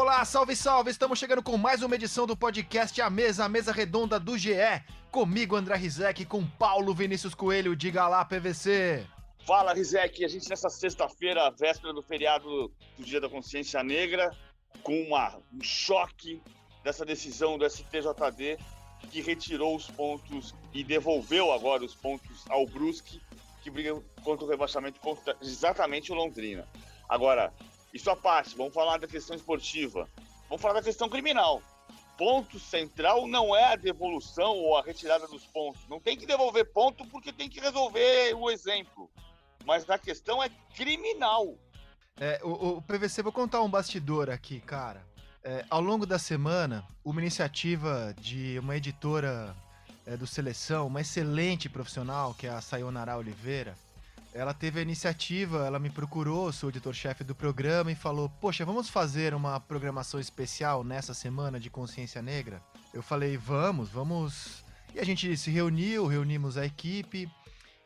Olá, salve, salve! Estamos chegando com mais uma edição do podcast A Mesa, a mesa redonda do GE. Comigo, André Rizek, com Paulo Vinícius Coelho. Diga lá, PVC. Fala, Rizek. A gente nessa sexta-feira, véspera do feriado do Dia da Consciência Negra, com uma, um choque dessa decisão do STJD que retirou os pontos e devolveu agora os pontos ao Brusque, que briga contra o rebaixamento contra exatamente o Londrina. Agora, isso à parte, vamos falar da questão esportiva. Vamos falar da questão criminal. Ponto central não é a devolução ou a retirada dos pontos. Não tem que devolver ponto porque tem que resolver o exemplo. Mas a questão é criminal. É, o, o PVC, vou contar um bastidor aqui, cara. É, ao longo da semana, uma iniciativa de uma editora é, do Seleção, uma excelente profissional, que é a Sayonara Oliveira, ela teve a iniciativa, ela me procurou, sou editor-chefe do programa, e falou: Poxa, vamos fazer uma programação especial nessa semana de consciência negra? Eu falei: Vamos, vamos. E a gente se reuniu, reunimos a equipe,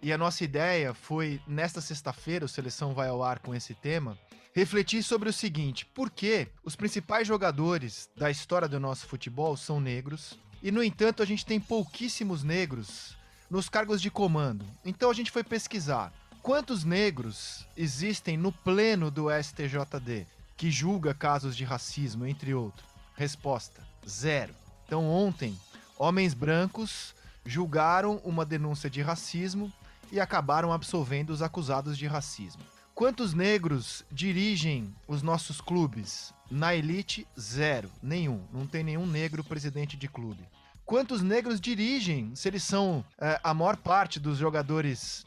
e a nossa ideia foi, nesta sexta-feira, o Seleção vai ao ar com esse tema, refletir sobre o seguinte: por que os principais jogadores da história do nosso futebol são negros, e no entanto a gente tem pouquíssimos negros nos cargos de comando? Então a gente foi pesquisar Quantos negros existem no pleno do STJD que julga casos de racismo, entre outros? Resposta: zero. Então, ontem, homens brancos julgaram uma denúncia de racismo e acabaram absolvendo os acusados de racismo. Quantos negros dirigem os nossos clubes? Na elite, zero. Nenhum. Não tem nenhum negro presidente de clube. Quantos negros dirigem, se eles são é, a maior parte dos jogadores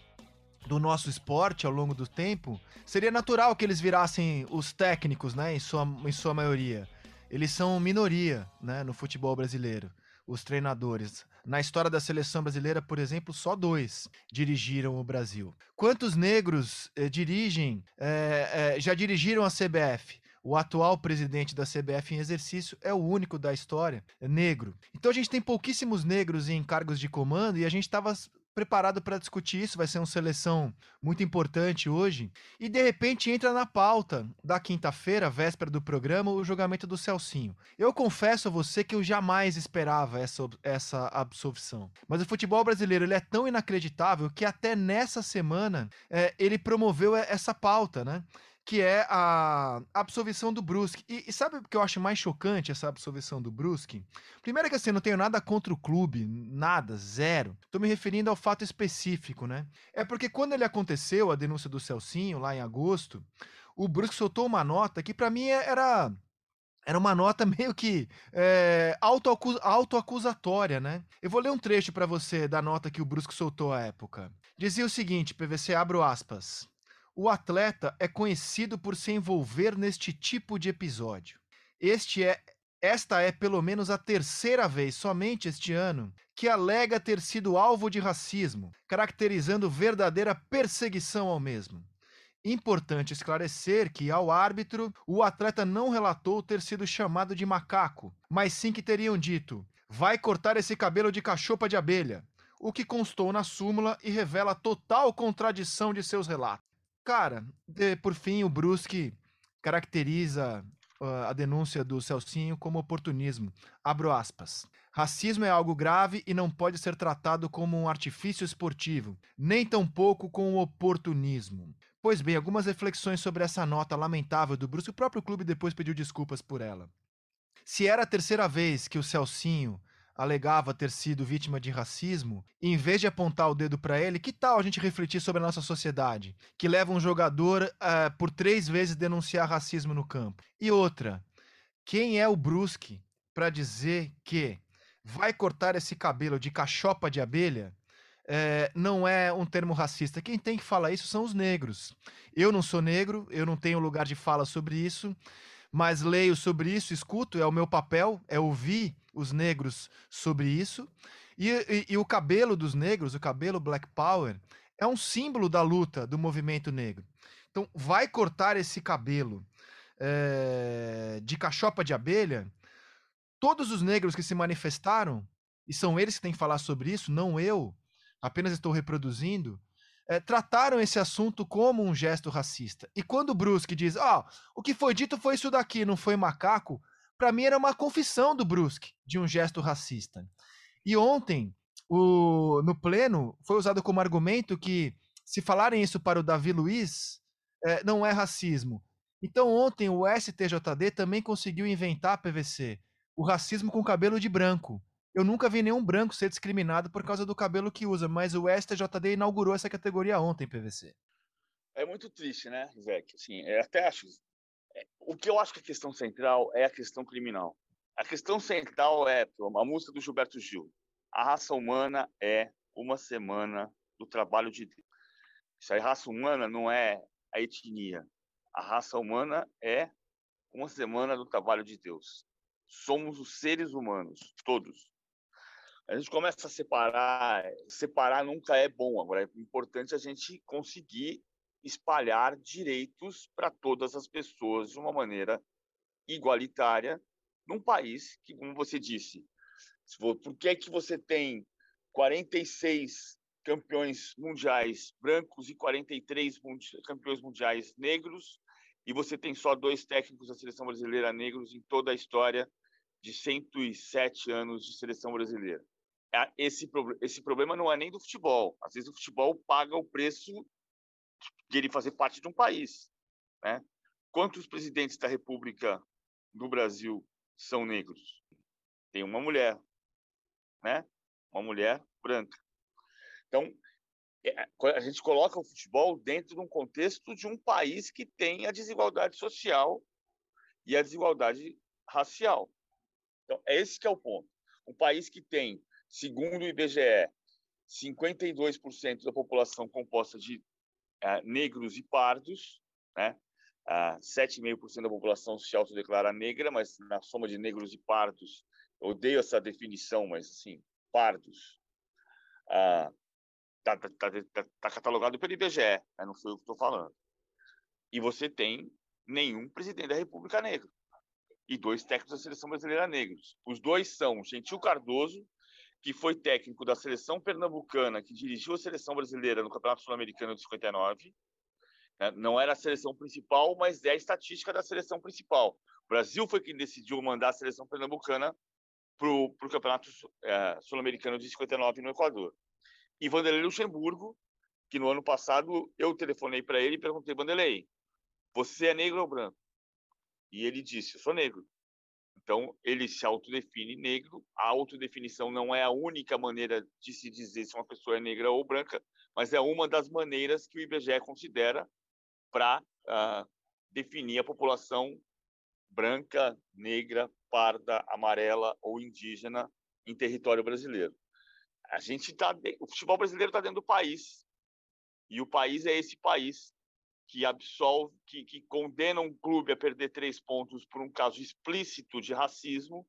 do nosso esporte ao longo do tempo, seria natural que eles virassem os técnicos, né, em sua, em sua maioria. Eles são minoria, né, no futebol brasileiro, os treinadores. Na história da seleção brasileira, por exemplo, só dois dirigiram o Brasil. Quantos negros eh, dirigem, eh, eh, já dirigiram a CBF? O atual presidente da CBF em exercício é o único da história negro. Então a gente tem pouquíssimos negros em cargos de comando e a gente estava preparado para discutir isso, vai ser uma seleção muito importante hoje. E de repente entra na pauta da quinta-feira, véspera do programa, o julgamento do Celcinho. Eu confesso a você que eu jamais esperava essa, essa absolvição. Mas o futebol brasileiro ele é tão inacreditável que até nessa semana é, ele promoveu essa pauta, né? Que é a absolvição do Brusque. E, e, sabe o que eu acho mais chocante, essa absolvição do Brusque? Primeiro que assim, eu não tenho nada contra o clube, nada, zero. Tô me referindo ao fato específico, né? É porque quando ele aconteceu, a denúncia do Celcinho, lá em agosto, o Brusque soltou uma nota que para mim era... Era uma nota meio que é, autoacusatória, né? Eu vou ler um trecho para você da nota que o Brusque soltou à época. Dizia o seguinte, PVC, abro aspas. O atleta é conhecido por se envolver neste tipo de episódio. Este é esta é pelo menos a terceira vez, somente este ano, que alega ter sido alvo de racismo, caracterizando verdadeira perseguição ao mesmo. Importante esclarecer que, ao árbitro, o atleta não relatou ter sido chamado de macaco, mas sim que teriam dito: vai cortar esse cabelo de cachopa de abelha, o que constou na súmula e revela total contradição de seus relatos. Cara, de, por fim, o Brusque caracteriza uh, a denúncia do Celcinho como oportunismo. Abro aspas. Racismo é algo grave e não pode ser tratado como um artifício esportivo, nem tampouco com oportunismo. Pois bem, algumas reflexões sobre essa nota lamentável do Brusque. O próprio clube depois pediu desculpas por ela. Se era a terceira vez que o Celcinho alegava ter sido vítima de racismo, em vez de apontar o dedo para ele, que tal a gente refletir sobre a nossa sociedade, que leva um jogador uh, por três vezes denunciar racismo no campo? E outra, quem é o Brusque para dizer que vai cortar esse cabelo de cachopa de abelha? É, não é um termo racista. Quem tem que falar isso são os negros. Eu não sou negro, eu não tenho lugar de fala sobre isso, mas leio sobre isso, escuto, é o meu papel, é ouvir os negros sobre isso. E, e, e, o cabelo dos negros, o cabelo Black Power, é um símbolo da luta do movimento negro. Então, vai cortar esse cabelo é, de cachopa de abelha. Todos os negros que se manifestaram, e são eles que têm que falar sobre isso, não eu, apenas estou reproduzindo, é, trataram esse assunto como um gesto racista. E quando o Brusque diz, oh, o que foi dito foi isso daqui, não foi macaco, para mim era uma confissão do Brusque de um gesto racista. E ontem, o, no pleno, foi usado como argumento que se falarem isso para o Davi Luiz, é, não é racismo. Então ontem o STJD também conseguiu inventar PVC, o racismo com cabelo de branco. Eu nunca vi nenhum branco ser discriminado por causa do cabelo que usa, mas o STJD inaugurou essa categoria ontem, PVC. É muito triste, né, Vec? Assim, eu até acho. É, o que eu acho que a questão central é a questão criminal. A questão central é a música do Gilberto Gil. A raça humana é uma semana do trabalho de Deus. Isso aí, raça humana não é a etnia. A raça humana é uma semana do trabalho de Deus. Somos os seres humanos, todos a gente começa a separar. Separar nunca é bom. Agora, é importante a gente conseguir espalhar direitos para todas as pessoas de uma maneira igualitária num país que, como você disse, por que é que você tem 46 campeões mundiais brancos e 43 campeões mundiais negros e você tem só dois técnicos da seleção brasileira negros em toda a história de 107 anos de seleção brasileira? Esse, esse problema não é nem do futebol. Às vezes o futebol paga o preço de ele fazer parte de um país. Né? Quantos presidentes da República do Brasil são negros? Tem uma mulher, né? Uma mulher branca. Então, é, a gente coloca o futebol dentro de um contexto de um país que tem a desigualdade social e a desigualdade racial. Então, é esse que é o ponto. Um país que tem Segundo o IBGE, 52% da população composta de uh, negros e pardos, né? Uh, ah, 7,5% da população se autodeclara negra, mas na soma de negros e pardos, eu odeio essa definição, mas assim, pardos, está uh, tá, tá, tá, tá, catalogado pelo IBGE, né? não foi o que estou falando. E você tem nenhum presidente da República negro e dois técnicos da seleção brasileira negros. Os dois são Gentil Cardoso que foi técnico da seleção pernambucana, que dirigiu a seleção brasileira no Campeonato Sul-Americano de 59. Né? Não era a seleção principal, mas é a estatística da seleção principal. O Brasil foi quem decidiu mandar a seleção pernambucana para o Campeonato é, Sul-Americano de 59 no Equador. E Vanderlei Luxemburgo, que no ano passado eu telefonei para ele e perguntei, Vanderlei, você é negro ou branco? E ele disse, eu sou negro. Então, ele se autodefine negro. A autodefinição não é a única maneira de se dizer se uma pessoa é negra ou branca, mas é uma das maneiras que o IBGE considera para uh, ah, definir a população branca, negra, parda, amarela ou indígena em território brasileiro. A gente tá, o futebol brasileiro está dentro do país e o país é esse país que absolve, que, que condena um clube a perder três pontos por um caso explícito de racismo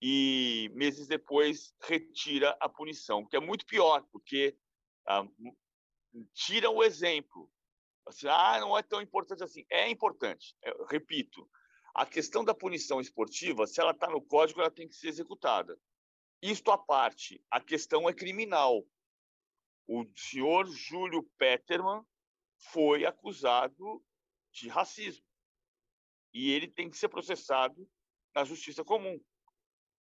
e meses depois retira a punição, que é muito pior, porque ah, tira o exemplo. Assim, ah, não é tão importante assim. É importante, eu repito. A questão da punição esportiva, se ela está no código, ela tem que ser executada. Isto à parte, a questão é criminal. O senhor Júlio Peterman foi acusado de racismo. E ele tem que ser processado na justiça comum.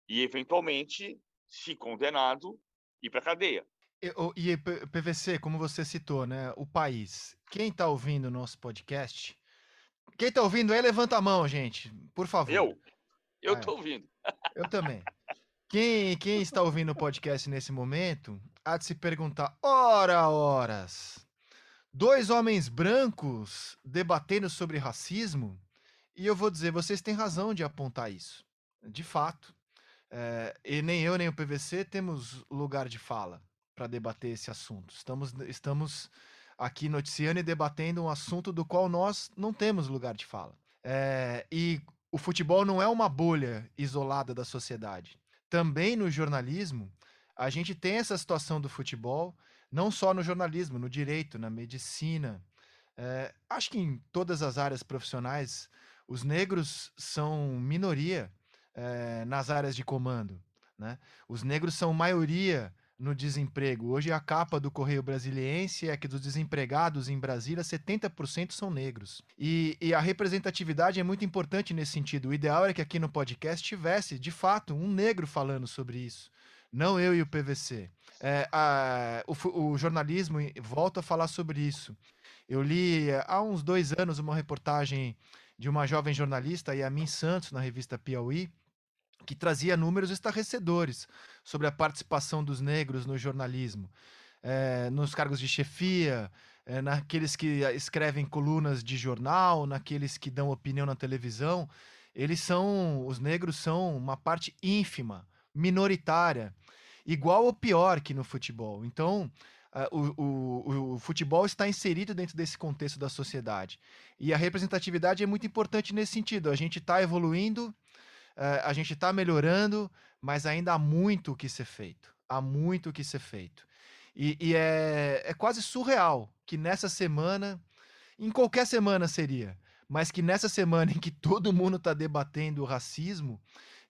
E, eventualmente, se condenado, ir para a cadeia. E, e PVC, como você citou, né? O país. Quem está ouvindo o nosso podcast? Quem está ouvindo aí, levanta a mão, gente. Por favor. Eu? Eu estou é. ouvindo. Eu também. Quem, quem está ouvindo o podcast nesse momento, há de se perguntar: ora, horas, dois homens brancos debatendo sobre racismo, e eu vou dizer, vocês têm razão de apontar isso. De fato. É, e nem eu, nem o PVC temos lugar de fala para debater esse assunto. Estamos, estamos aqui noticiando e debatendo um assunto do qual nós não temos lugar de fala. É, e o futebol não é uma bolha isolada da sociedade. Também no jornalismo, a gente tem essa situação do futebol não só no jornalismo, no direito, na medicina. É, acho que em todas as áreas profissionais, os negros são minoria é, nas áreas de comando. Né? Os negros são maioria no desemprego. Hoje a capa do Correio Brasiliense é que dos desempregados em Brasília, 70% são negros. E, e, a representatividade é muito importante nesse sentido. O ideal era que aqui no podcast tivesse, de fato, um negro falando sobre isso. Não eu e o PVC. É, a, o, o jornalismo volta a falar sobre isso. Eu li é, há uns dois anos uma reportagem de uma jovem jornalista, Yamin Santos, na revista Piauí, que trazia números estarrecedores sobre a participação dos negros no jornalismo, é, nos cargos de chefia, é, naqueles que escrevem colunas de jornal, naqueles que dão opinião na televisão. Eles são, os negros são uma parte ínfima, minoritária, igual ou pior que no futebol. Então, uh, o, o, o, futebol está inserido dentro desse contexto da sociedade. E a representatividade é muito importante nesse sentido. A gente está evoluindo, uh, a gente está melhorando, mas ainda há muito o que ser feito. Há muito o que ser feito. E, e é, é quase surreal que nessa semana, em qualquer semana seria, mas que nessa semana em que todo mundo está debatendo o racismo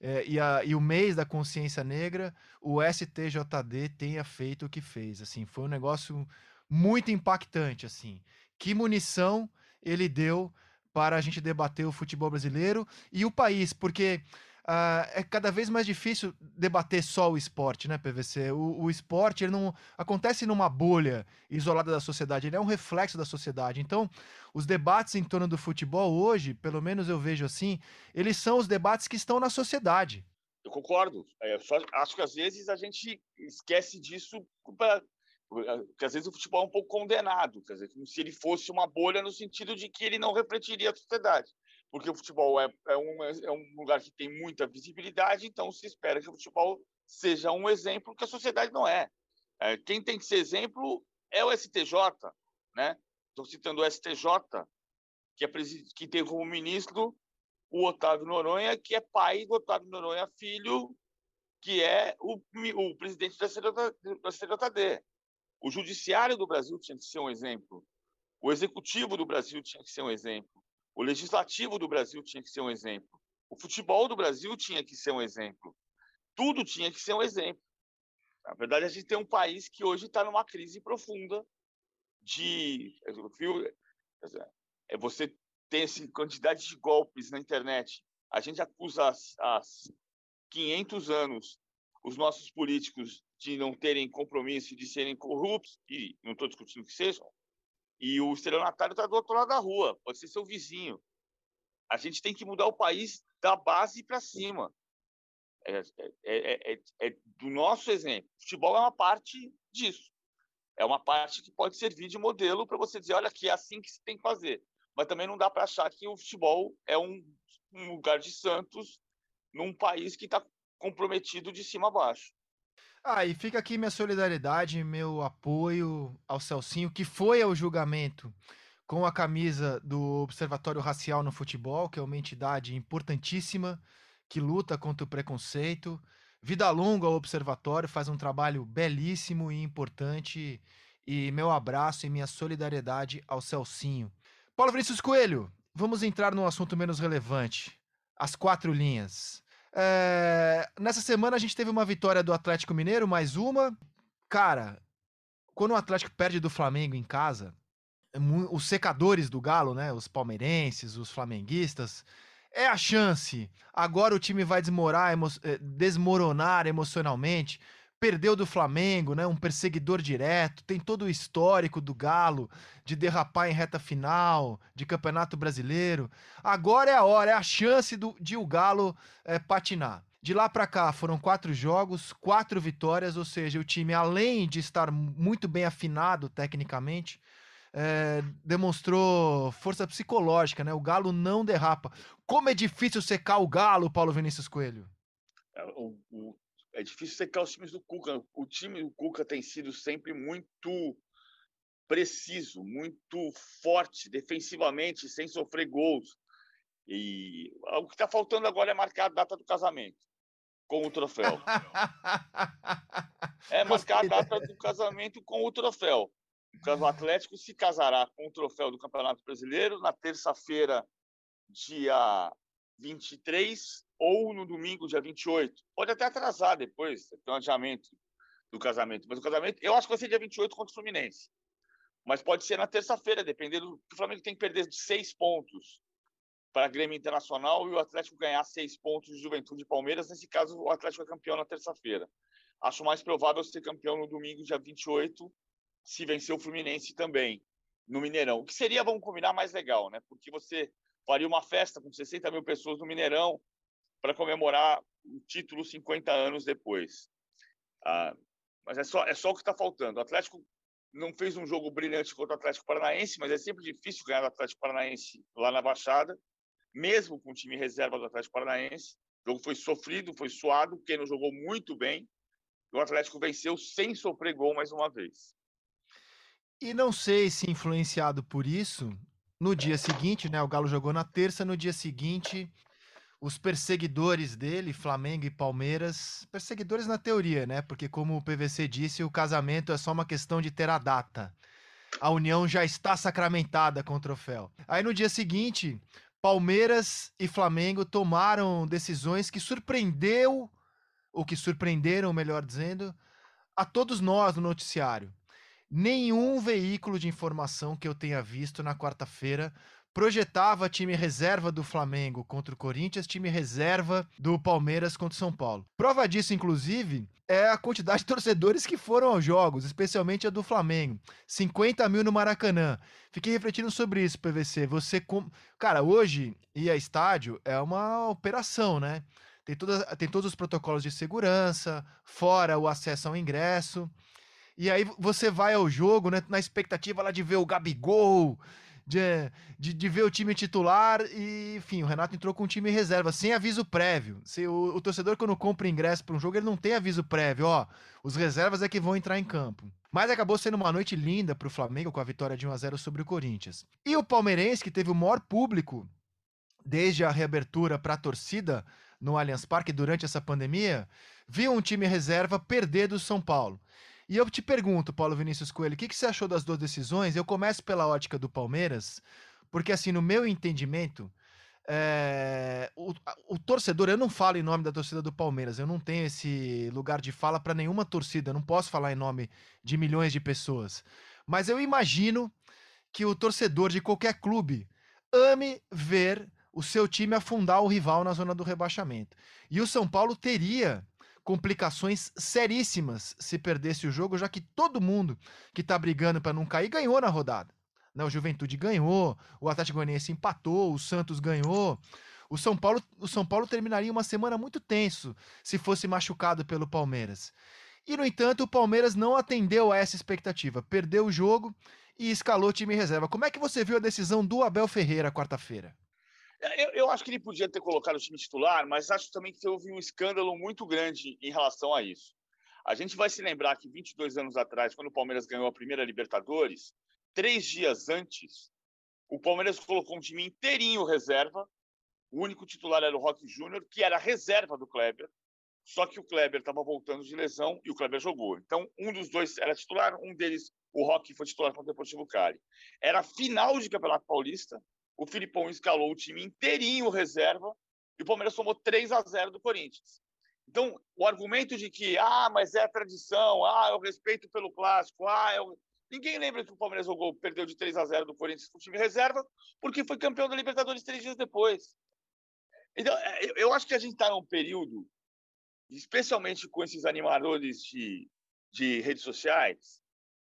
é, e, a, e, o mês da consciência negra, o STJD tenha feito o que fez. Assim, foi um negócio muito impactante. Assim, que munição ele deu para a gente debater o futebol brasileiro e o país, porque Uh, é cada vez mais difícil debater só o esporte, né, PVC? O, o, esporte ele não acontece numa bolha isolada da sociedade, ele é um reflexo da sociedade. Então, os debates em torno do futebol hoje, pelo menos eu vejo assim, eles são os debates que estão na sociedade. Eu concordo. É, só, acho que às vezes a gente esquece disso pra, porque às vezes o futebol é um pouco condenado, quer dizer, como se ele fosse uma bolha no sentido de que ele não refletiria a sociedade porque o futebol é, é, um, é um lugar que tem muita visibilidade, então se espera que o futebol seja um exemplo que a sociedade não é. é quem tem que ser exemplo é o STJ, né? Estou citando o STJ, que, é, que tem como ministro o Otávio Noronha, que é pai do Otávio Noronha Filho, que é o, o presidente da CJD. O judiciário do Brasil tinha que ser um exemplo. O executivo do Brasil tinha que ser um exemplo. O legislativo do Brasil tinha que ser um exemplo. O futebol do Brasil tinha que ser um exemplo. Tudo tinha que ser um exemplo. Na verdade, a gente tem um país que hoje está numa crise profunda de. É você tem essa quantidade de golpes na internet. A gente acusa há 500 anos os nossos políticos de não terem compromisso, de serem corruptos, e não estou discutindo que sejam, e o estelionatário está do outro lado da rua, pode ser seu vizinho. A gente tem que mudar o país da base para cima. É, é, é, é, do nosso exemplo. Futebol é uma parte disso. É uma parte que pode servir de modelo para você dizer, olha aqui, é assim que se tem que fazer. Mas também não dá para achar que o futebol é um, um lugar de santos num país que está comprometido de cima a baixo. Ah, e fica aqui minha solidariedade, meu apoio ao Celcinho, que foi ao julgamento com a camisa do Observatório Racial no Futebol, que é uma entidade importantíssima que luta contra o preconceito. Vida longa ao Observatório, faz um trabalho belíssimo e importante. E meu abraço e minha solidariedade ao Celcinho. Paulo Vinícius Coelho, vamos entrar num assunto menos relevante. As quatro linhas. É, nessa semana a gente teve uma vitória do Atlético Mineiro, mais uma. Cara, quando o Atlético perde do Flamengo em casa, é os secadores do Galo, né? Os palmeirenses, os flamenguistas, é a chance. Agora o time vai desmorar, emo eh, desmoronar emocionalmente perdeu do Flamengo, né? Um perseguidor direto, tem todo o histórico do Galo de derrapar em reta final de Campeonato Brasileiro. Agora é a hora, é a chance do, de o Galo é, patinar. De lá para cá foram quatro jogos, quatro vitórias, ou seja, o time, além de estar muito bem afinado tecnicamente, é, demonstrou força psicológica, né? O Galo não derrapa. Como é difícil secar o Galo, Paulo Vinícius Coelho? É, o, o, é difícil secar os times do Cuca. O time do Cuca tem sido sempre muito preciso, muito forte defensivamente, sem sofrer gols. E o que está faltando agora é marcar a data do casamento com o troféu. é marcar a data do casamento com o troféu. O Atlético se casará com o troféu do Campeonato Brasileiro na terça-feira, dia 23 ou no domingo, dia 28. Pode até atrasar depois, tem um adiamento do casamento. Mas o casamento, eu acho que vai ser dia 28 contra o Fluminense. Mas pode ser na terça-feira, dependendo. O Flamengo tem que perder de seis pontos para a Grêmio Internacional e o Atlético ganhar seis pontos de Juventude e Palmeiras. Nesse caso, o Atlético é campeão na terça-feira. Acho mais provável ser campeão no domingo, dia 28, se vencer o Fluminense também, no Mineirão. O que seria, vamos combinar, mais legal, né? Porque você faria uma festa com 60 mil pessoas no Mineirão para comemorar o título 50 anos depois. Ah, mas é só, é só o que está faltando. O Atlético não fez um jogo brilhante contra o Atlético Paranaense, mas é sempre difícil ganhar o Atlético Paranaense lá na Baixada, mesmo com o time reserva do Atlético Paranaense. O jogo foi sofrido, foi suado, quem não jogou muito bem. O Atlético venceu sem sofrer gol mais uma vez. E não sei se influenciado por isso, no dia seguinte, né? O Galo jogou na terça, no dia seguinte, os perseguidores dele, Flamengo e Palmeiras, perseguidores na teoria, né? Porque como o PVC disse, o casamento é só uma questão de ter a data. A união já está sacramentada com o troféu. Aí no dia seguinte, Palmeiras e Flamengo tomaram decisões que surpreendeu, ou que surpreenderam, melhor dizendo, a todos nós no noticiário. Nenhum veículo de informação que eu tenha visto na quarta-feira projetava time reserva do Flamengo contra o Corinthians, time reserva do Palmeiras contra o São Paulo. Prova disso, inclusive, é a quantidade de torcedores que foram aos jogos, especialmente a do Flamengo. 50 mil no Maracanã. Fiquei refletindo sobre isso, PVC. Você. Com... Cara, hoje ir a estádio é uma operação, né? Tem, toda, tem todos os protocolos de segurança, fora o acesso ao ingresso. E aí você vai ao jogo, né, na expectativa lá de ver o Gabigol, de, de, de, ver o time titular e, enfim, o Renato entrou com um time reserva, sem aviso prévio. Se o, o torcedor, quando compra ingresso para um jogo, ele não tem aviso prévio, ó, os reservas é que vão entrar em campo. Mas acabou sendo uma noite linda para o Flamengo com a vitória de 1 a 0 sobre o Corinthians. E o Palmeirense, que teve o maior público desde a reabertura para a torcida no Allianz Parque durante essa pandemia, viu um time reserva perder do São Paulo. E eu te pergunto, Paulo Vinícius Coelho, o que, que você achou das duas decisões? Eu começo pela ótica do Palmeiras, porque, assim, no meu entendimento, é, o, o, torcedor, eu não falo em nome da torcida do Palmeiras, eu não tenho esse lugar de fala para nenhuma torcida, eu não posso falar em nome de milhões de pessoas. Mas eu imagino que o torcedor de qualquer clube ame ver o seu time afundar o rival na zona do rebaixamento. E o São Paulo teria complicações seríssimas se perdesse o jogo, já que todo mundo que tá brigando para não cair ganhou na rodada. Né? O Juventude ganhou, o Atlético Goianiense empatou, o Santos ganhou. O São Paulo, o São Paulo terminaria uma semana muito tenso se fosse machucado pelo Palmeiras. E no entanto, o Palmeiras não atendeu a essa expectativa, perdeu o jogo e escalou time reserva. Como é que você viu a decisão do Abel Ferreira quarta-feira? Eu, eu, acho que ele podia ter colocado o time titular, mas acho também que houve um escândalo muito grande em relação a isso. A gente vai se lembrar que 22 anos atrás, quando o Palmeiras ganhou a primeira Libertadores, três dias antes, o Palmeiras colocou um time inteirinho reserva. O único titular era o Roque Júnior, que era reserva do Kleber. Só que o Kleber estava voltando de lesão e o Kleber jogou. Então, um dos dois era titular, um deles, o Roque, foi titular contra o Deportivo Cali. Era final de Campeonato Paulista o Filipão escalou o time inteirinho reserva e o Palmeiras tomou 3 a 0 do Corinthians. Então, o argumento de que, ah, mas é a tradição, ah, eu respeito pelo clássico, ah, eu... ninguém lembra que o Palmeiras jogou, perdeu de 3 a 0 do Corinthians com o time reserva, porque foi campeão da Libertadores três dias depois. Então, é, eu acho que a gente está num período, especialmente com esses animadores de, de redes sociais,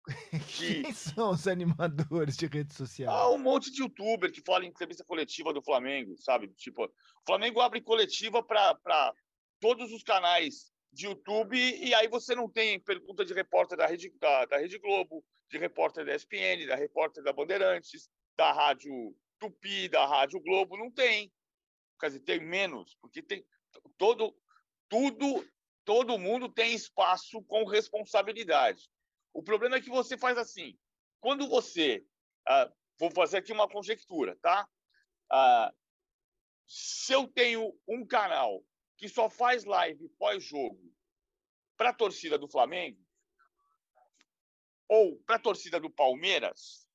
Quem são os animadores de rede social? Ah, um monte de youtuber que fala em entrevista coletiva do Flamengo, sabe? Tipo, o Flamengo abre coletiva para todos os canais de YouTube e aí você não tem pergunta de repórter da Rede, da, da Rede Globo, de repórter da ESPN, da repórter da Bandeirantes, da Rádio Tupi, da Rádio Globo, não tem. Quer dizer, tem menos, porque tem todo, tudo, todo mundo tem espaço com responsabilidade. O problema é que você faz assim. Quando você. Ah, vou fazer aqui uma conjectura, tá? Ah, se eu tenho um canal que só faz live pós-jogo para a torcida do Flamengo ou para a torcida do Palmeiras,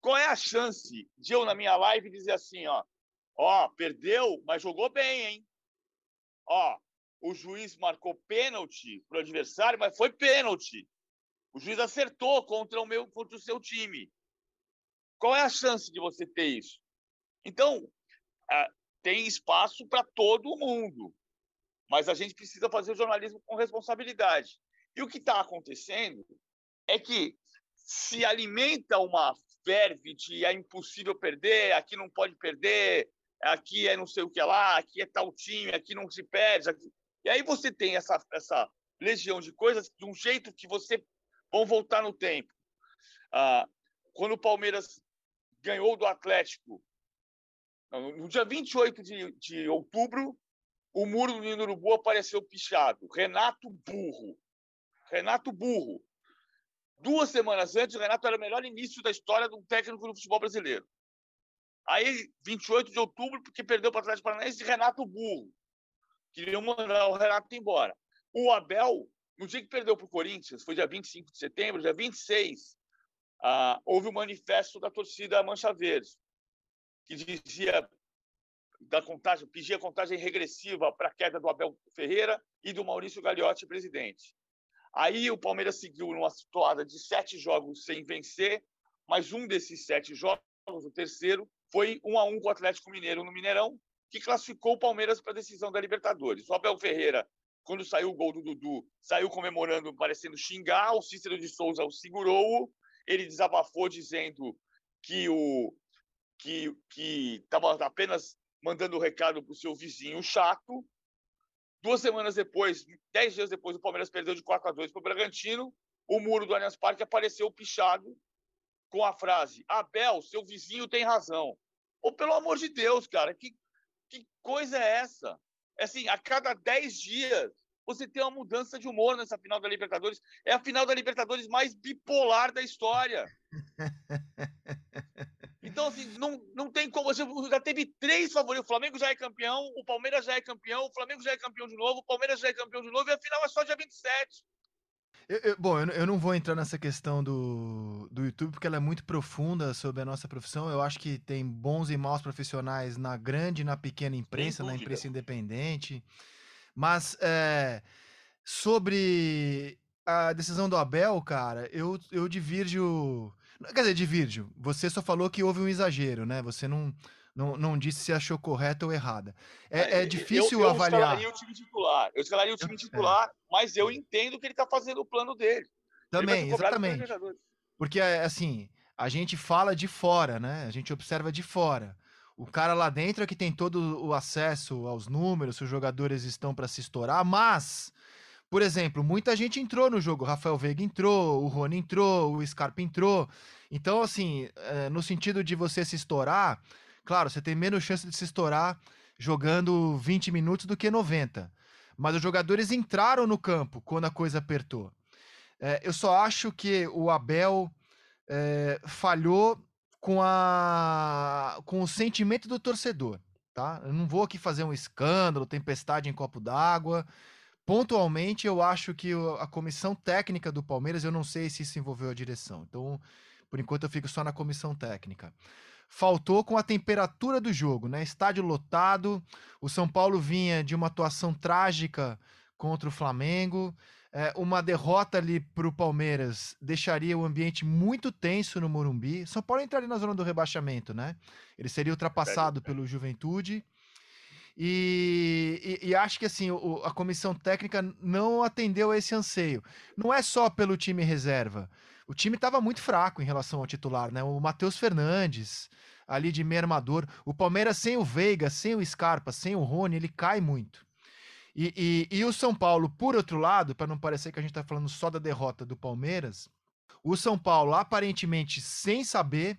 qual é a chance de eu, na minha live, dizer assim, ó, ó, perdeu, mas jogou bem, hein? Ó, o juiz marcou pênalti para o adversário, mas foi pênalti. O juiz acertou contra o meu, contra o seu time. Qual é a chance de você ter isso? Então, tem espaço para todo mundo, mas a gente precisa fazer o jornalismo com responsabilidade. E o que está acontecendo é que se alimenta uma verve de é impossível perder, aqui não pode perder, aqui é não sei o que lá, aqui é tal time, aqui não se perde. Aqui... E aí você tem essa, essa legião de coisas de um jeito que você vão voltar no tempo. Ah, quando o Palmeiras ganhou do Atlético, no dia 28 de, de outubro, o muro do Urubu apareceu pichado. Renato Burro. Renato Burro. Duas semanas antes, o Renato era o melhor início da história de um técnico no futebol brasileiro. Aí, 28 de outubro, porque perdeu para o Atlético Paranaense, Renato Burro. Queriam mandar o Renato embora. O Abel, no dia que perdeu para o Corinthians, foi dia 25 de setembro, dia 26, ah, houve um manifesto da torcida Mancha Verde, que dizia da contagem, pedia contagem regressiva para a queda do Abel Ferreira e do Maurício Gagliotti, presidente. Aí o Palmeiras seguiu numa situada de sete jogos sem vencer, mas um desses sete jogos, o terceiro, foi um a um com o Atlético Mineiro no Mineirão, que classificou o Palmeiras para a decisão da Libertadores. O Abel Ferreira, quando saiu o gol do Dudu, saiu comemorando, parecendo xingar, o Cícero de Souza o segurou, ele desabafou dizendo que o que estava apenas mandando o recado para o seu vizinho chato, Duas semanas depois, dez dias depois, o Palmeiras perdeu de 4 a 2 para o Bragantino. O muro do Allianz Parque apareceu pichado com a frase: Abel, seu vizinho tem razão. Ou pelo amor de Deus, cara, que, que coisa é essa? É assim, a cada dez dias você tem uma mudança de humor nessa final da Libertadores. É a final da Libertadores mais bipolar da história. Então, assim, não, não tem como. Você já teve três favoritos. O Flamengo já é campeão, o Palmeiras já é campeão, o Flamengo já é campeão de novo, o Palmeiras já é campeão de novo, e a final é só dia 27. Eu, eu, bom, eu, eu, não vou entrar nessa questão do, do YouTube, porque ela é muito profunda sobre a nossa profissão. Eu acho que tem bons e maus profissionais na grande e na pequena imprensa, na imprensa independente. Mas é, sobre a decisão do Abel, cara, eu, eu divirjo Quer dizer, divirjo. Você só falou que houve um exagero, né? Você não, não, não disse se achou correta ou errada. É, é difícil eu, eu avaliar. Eu escalaria o time titular. Eu escalaria o time é. titular, mas eu entendo que ele está fazendo o plano dele. Também, exatamente. Porque, é, assim, a gente fala de fora, né? A gente observa de fora. O cara lá dentro é que tem todo o acesso aos números, se os jogadores estão para se estourar, mas por exemplo, muita gente entrou no jogo. O Rafael Veiga entrou, o Rony entrou, o Scarpa entrou. Então, assim, é, no sentido de você se estourar, claro, você tem menos chance de se estourar jogando 20 minutos do que 90. Mas os jogadores entraram no campo quando a coisa apertou. É, eu só acho que o Abel é, falhou com, a, com o sentimento do torcedor. Tá? Eu não vou aqui fazer um escândalo, tempestade em copo d'água. Pontualmente, eu acho que a comissão técnica do Palmeiras, eu não sei se isso envolveu a direção. Então, por enquanto, eu fico só na comissão técnica. Faltou com a temperatura do jogo, né? Estádio lotado. O São Paulo vinha de uma atuação trágica contra o Flamengo. É, uma derrota ali para o Palmeiras deixaria o ambiente muito tenso no Morumbi. São Paulo entraria na zona do rebaixamento, né? Ele seria ultrapassado pelo Juventude. E, e, e, acho que assim o, a comissão técnica não atendeu a esse anseio. Não é só pelo time reserva. O time estava muito fraco em relação ao titular, né? O Matheus Fernandes, ali de meio armador. O Palmeiras sem o Veiga, sem o Scarpa, sem o Rony, ele cai muito. E, e, e o São Paulo, por outro lado, para não parecer que a gente está falando só da derrota do Palmeiras, o São Paulo, aparentemente sem saber,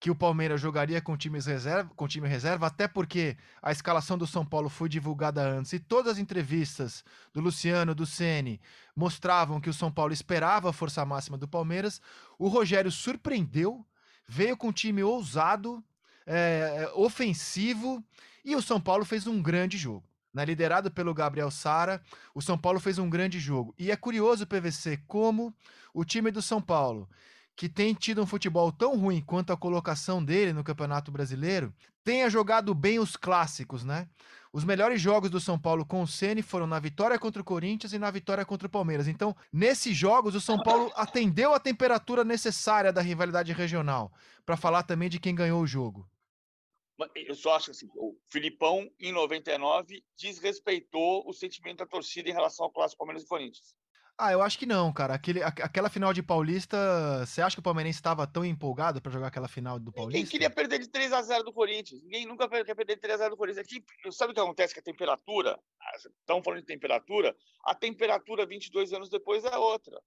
que o Palmeiras jogaria com, times reserva, com time reserva, até porque a escalação do São Paulo foi divulgada antes e todas as entrevistas do Luciano, do Ceni mostravam que o São Paulo esperava a força máxima do Palmeiras. O Rogério surpreendeu, veio com um time ousado, é, ofensivo e o São Paulo fez um grande jogo. Né? Liderado pelo Gabriel Sara, o São Paulo fez um grande jogo. E é curioso, PVC, como o time do São Paulo que tem tido um futebol tão ruim quanto a colocação dele no Campeonato Brasileiro, tenha jogado bem os clássicos, né? Os melhores jogos do São Paulo com o Ceni foram na vitória contra o Corinthians e na vitória contra o Palmeiras. Então, nesses jogos, o São Paulo atendeu a temperatura necessária da rivalidade regional, para falar também de quem ganhou o jogo. Eu só acho assim, o Filipão, em 99, desrespeitou o sentimento da torcida em relação ao clássico Palmeiras e Corinthians. Ah, eu acho que não, cara. Aquele, aquela final de Paulista, você acha que o Palmeirense estava tão empolgado para jogar aquela final do Paulista? Ninguém queria perder de 3 a 0 do Corinthians. Ninguém nunca quer perder de 3 a 0 do Corinthians. Aqui, sabe o que acontece com a temperatura? Estão falando de temperatura. A temperatura 22 anos depois é outra.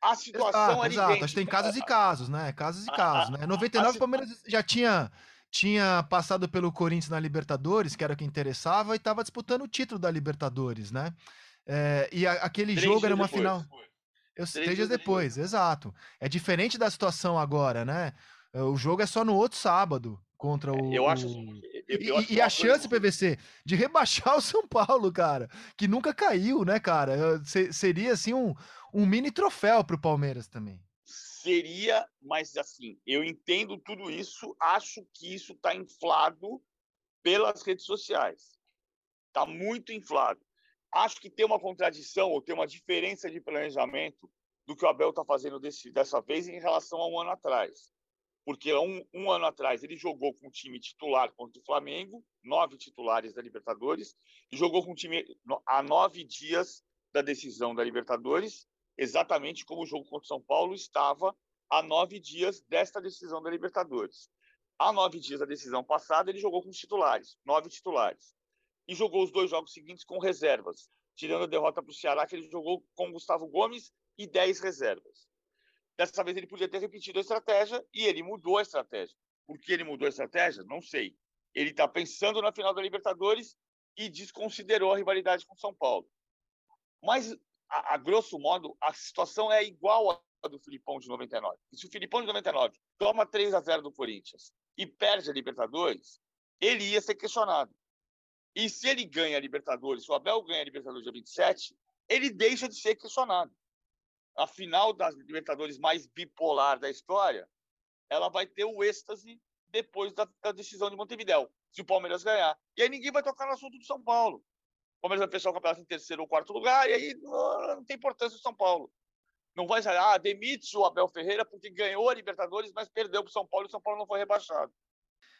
A situação exato, é exato. Acho que tem casos e casos, né? Casos e casos, né? 99 o Palmeiras já tinha tinha passado pelo Corinthians na Libertadores, que era o que interessava, e estava disputando o título da Libertadores, né? É, e a, aquele três jogo era uma depois. final. Eu, três, três dias depois, exato. É diferente da situação agora, né? É, o jogo é só no outro sábado contra é, o. Eu acho. Eu, eu e, acho e a chance, coisa... PVC, de rebaixar o São Paulo, cara, que nunca caiu, né, cara? Seria assim um, um mini troféu para o Palmeiras também. Seria, mas assim, eu entendo tudo isso, acho que isso está inflado pelas redes sociais. Está muito inflado. Acho que tem uma contradição ou tem uma diferença de planejamento do que o Abel está fazendo desse, dessa vez em relação a um ano atrás. Porque um, um ano atrás ele jogou com o time titular contra o Flamengo, nove titulares da Libertadores, e jogou com o time há nove dias da decisão da Libertadores, exatamente como o jogo contra o São Paulo estava há nove dias desta decisão da Libertadores. Há nove dias da decisão passada, ele jogou com os titulares, nove titulares e jogou os dois jogos seguintes com reservas, tirando a derrota para o Ceará, que ele jogou com Gustavo Gomes e 10 reservas. Dessa vez ele podia ter repetido a estratégia e ele mudou a estratégia. Por que ele mudou a estratégia? Não sei. Ele está pensando na final da Libertadores e desconsiderou a rivalidade com São Paulo. Mas, a, a grosso modo, a situação é igual à do Filipão de 99. E se o Filipão de 99 toma 3 a 0 do Corinthians e perde a Libertadores, ele ia ser questionado. E se ele ganha a Libertadores, se o Abel ganha a Libertadores dia 27, ele deixa de ser questionado. A final das Libertadores mais bipolar da história, ela vai ter o êxtase depois da, da decisão de Montevidéu, se o Palmeiras ganhar. E aí ninguém vai tocar no assunto do São Paulo. Palmeiras vai fechar o campeonato em terceiro ou quarto lugar, e aí não, não tem importância o São Paulo. Não vai dizer, ah, demite o Abel Ferreira porque ganhou a Libertadores, mas perdeu para o São Paulo e o São Paulo não foi rebaixado.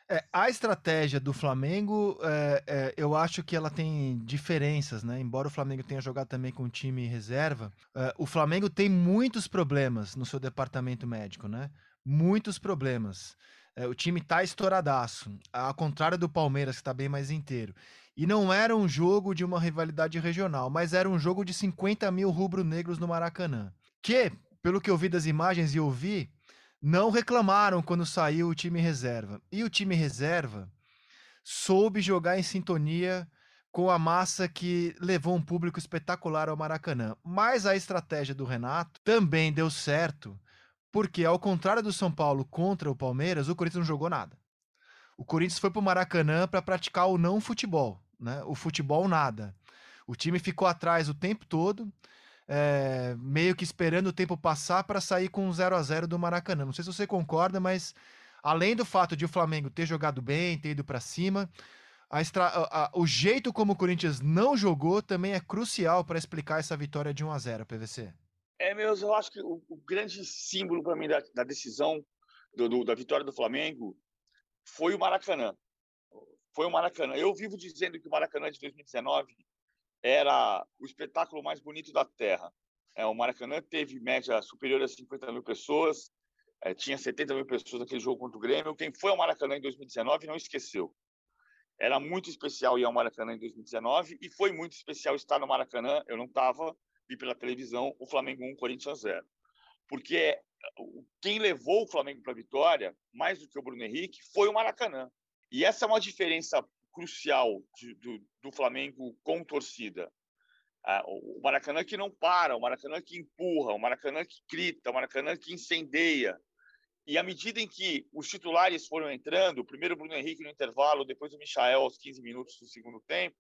É, a estratégia do Flamengo, é, é, eu acho que ela tem diferenças, né? Embora o Flamengo tenha jogado também com time reserva, é, o Flamengo tem muitos problemas no seu departamento médico, né? Muitos problemas. É, o time tá estouradaço, ao contrário do Palmeiras, que está bem mais inteiro. E não era um jogo de uma rivalidade regional, mas era um jogo de 50 mil rubro-negros no Maracanã. Que, pelo que eu vi das imagens e ouvi, não reclamaram quando saiu o time reserva. E o time reserva soube jogar em sintonia com a massa que levou um público espetacular ao Maracanã. Mas a estratégia do Renato também deu certo, porque ao contrário do São Paulo contra o Palmeiras, o Corinthians não jogou nada. O Corinthians foi para o Maracanã para praticar o não futebol, né? O futebol nada. O time ficou atrás o tempo todo é, meio que esperando o tempo passar para sair com um 0 a 0 do Maracanã. Não sei se você concorda, mas além do fato de o Flamengo ter jogado bem, ter ido para cima, a extra, a, a, o jeito como o Corinthians não jogou também é crucial para explicar essa vitória de 1 a 0 PVC. É, meus, eu acho que o, o grande símbolo para mim da, da decisão do, do, da vitória do Flamengo foi o Maracanã. Foi o Maracanã. Eu vivo dizendo que o Maracanã de 2019 era o espetáculo mais bonito da Terra. É, o Maracanã teve média superior a 50 mil pessoas, é, tinha 70 mil pessoas naquele jogo contra o Grêmio. Quem foi ao Maracanã em 2019 não esqueceu. Era muito especial ir ao Maracanã em 2019 e foi muito especial estar no Maracanã. Eu não estava, vi pela televisão o Flamengo 1, Corinthians 0. Porque quem levou o Flamengo para a vitória, mais do que o Bruno Henrique, foi o Maracanã. E essa é uma diferença crucial de, do, do, Flamengo com torcida. Ah, o Maracanã que não para, o Maracanã que empurra, o Maracanã que grita, o Maracanã que incendeia. E à medida em que os titulares foram entrando, primeiro o Bruno Henrique no intervalo, depois o Michael aos 15 minutos do segundo tempo,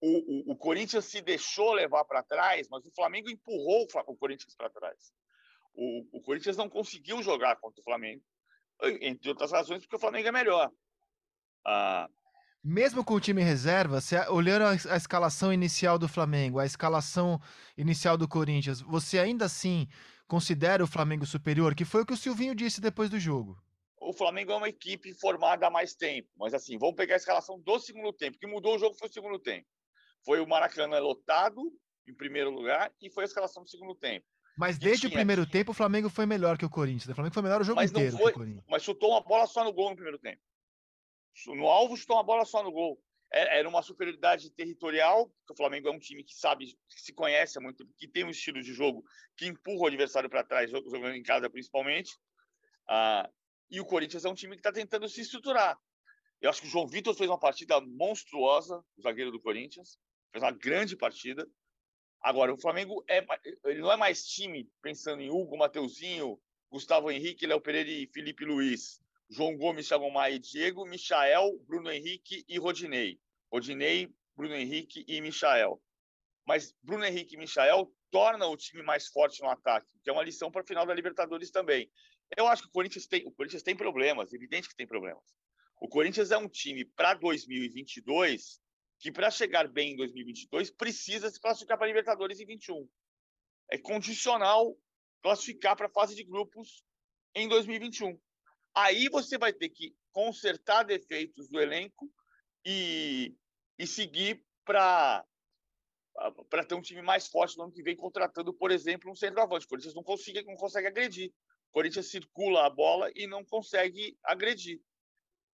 o, o, o Corinthians se deixou levar para trás, mas o Flamengo empurrou o, o Corinthians para trás. O, o Corinthians não conseguiu jogar contra o Flamengo, entre outras razões, porque o Flamengo é melhor. Ah, mesmo com o time reserva, você, olhando a, a, escalação inicial do Flamengo, a escalação inicial do Corinthians, você ainda assim considera o Flamengo superior? Que foi o que o Silvinho disse depois do jogo. O Flamengo é uma equipe formada há mais tempo, mas assim, vamos pegar a escalação do segundo tempo. O que mudou o jogo foi o segundo tempo. Foi o Maracanã lotado, em primeiro lugar, e foi a escalação do segundo tempo. Mas desde o primeiro tempo, o Flamengo foi melhor que o Corinthians. O Flamengo foi melhor o jogo mas inteiro. Foi, mas chutou uma bola só no gol no primeiro tempo. No alvo, chutou uma bola só no gol. É, era uma superioridade territorial, o Flamengo é um time que sabe, que se conhece muito, que tem um estilo de jogo que empurra o adversário para trás, jogando em casa principalmente. Ah, e o Corinthians é um time que está tentando se estruturar. Eu acho que o João Vitor fez uma partida monstruosa, o zagueiro do Corinthians, fez uma grande partida. Agora, o Flamengo é, ele não é mais time pensando em Hugo, Mateuzinho, Gustavo Henrique, Léo Pereira e Felipe Luiz. João Gomes, Thiago Maia e Diego, Michael, Bruno Henrique e Rodinei. Rodinei, Bruno Henrique e Michael. Mas Bruno Henrique e Michael torna o time mais forte no ataque, que é uma lição para a final da Libertadores também. Eu acho que o Corinthians tem, o Corinthians tem problemas, evidente que tem problemas. O Corinthians é um time para 2022 que para chegar bem em 2022 precisa se classificar para a Libertadores em 21. É condicional classificar para a fase de grupos em 2021. Aí você vai ter que consertar defeitos do elenco e, e seguir para para ter um time mais forte no ano que vem, contratando, por exemplo, um centroavante. O Corinthians não consegue, não consegue agredir. O Corinthians circula a bola e não consegue agredir.